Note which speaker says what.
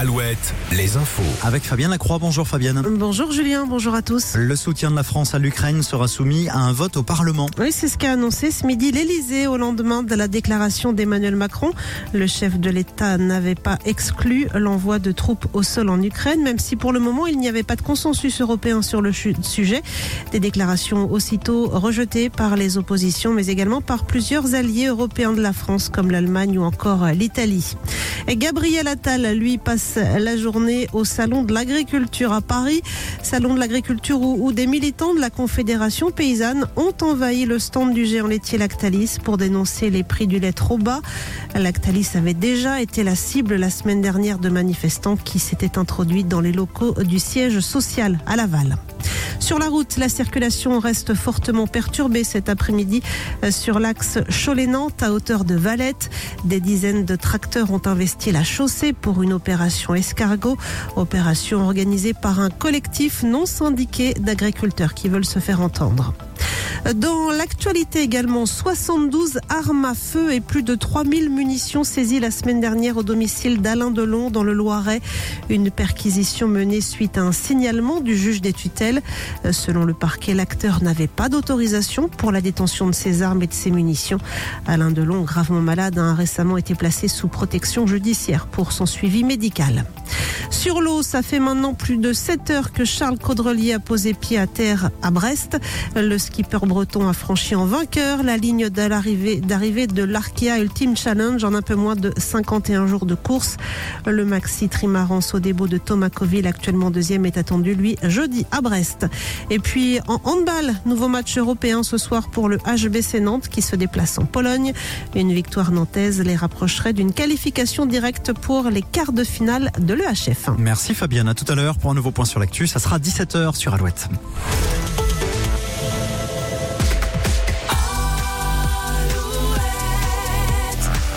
Speaker 1: Alouette, les infos.
Speaker 2: Avec Fabienne Lacroix. Bonjour Fabienne.
Speaker 3: Bonjour Julien, bonjour à tous.
Speaker 2: Le soutien de la France à l'Ukraine sera soumis à un vote au Parlement.
Speaker 3: Oui, c'est ce qu'a annoncé ce midi l'Elysée au lendemain de la déclaration d'Emmanuel Macron. Le chef de l'État n'avait pas exclu l'envoi de troupes au sol en Ukraine, même si pour le moment il n'y avait pas de consensus européen sur le sujet. Des déclarations aussitôt rejetées par les oppositions, mais également par plusieurs alliés européens de la France, comme l'Allemagne ou encore l'Italie. Gabriel Attal, lui, passe la journée au Salon de l'Agriculture à Paris. Salon de l'Agriculture où, des militants de la Confédération paysanne ont envahi le stand du géant laitier Lactalis pour dénoncer les prix du lait trop bas. Lactalis avait déjà été la cible la semaine dernière de manifestants qui s'étaient introduits dans les locaux du siège social à Laval. Sur la route, la circulation reste fortement perturbée cet après-midi euh, sur l'axe Cholet-Nantes à hauteur de Valette. Des dizaines de tracteurs ont investi la chaussée pour une opération escargot, opération organisée par un collectif non syndiqué d'agriculteurs qui veulent se faire entendre. Dans l'actualité également, 72 armes à feu et plus de 3000 munitions saisies la semaine dernière au domicile d'Alain Delon dans le Loiret. Une perquisition menée suite à un signalement du juge des tutelles. Selon le parquet, l'acteur n'avait pas d'autorisation pour la détention de ses armes et de ses munitions. Alain Delon, gravement malade, a récemment été placé sous protection judiciaire pour son suivi médical. Sur l'eau, ça fait maintenant plus de 7 heures que Charles Caudrelier a posé pied à terre à Brest. Le skipper breton a franchi en vainqueur la ligne d'arrivée de l'Arkea Ultimate Challenge en un peu moins de 51 jours de course. Le maxi trimaran Sodebo de Thomas actuellement deuxième, est attendu, lui, jeudi à Brest. Et puis en handball, nouveau match européen ce soir pour le HBC Nantes qui se déplace en Pologne. Une victoire nantaise les rapprocherait d'une qualification directe pour les quarts de finale de l'EHF.
Speaker 2: Merci Fabienne. À tout à l'heure pour un nouveau point sur l'actu. Ça sera 17h sur Alouette.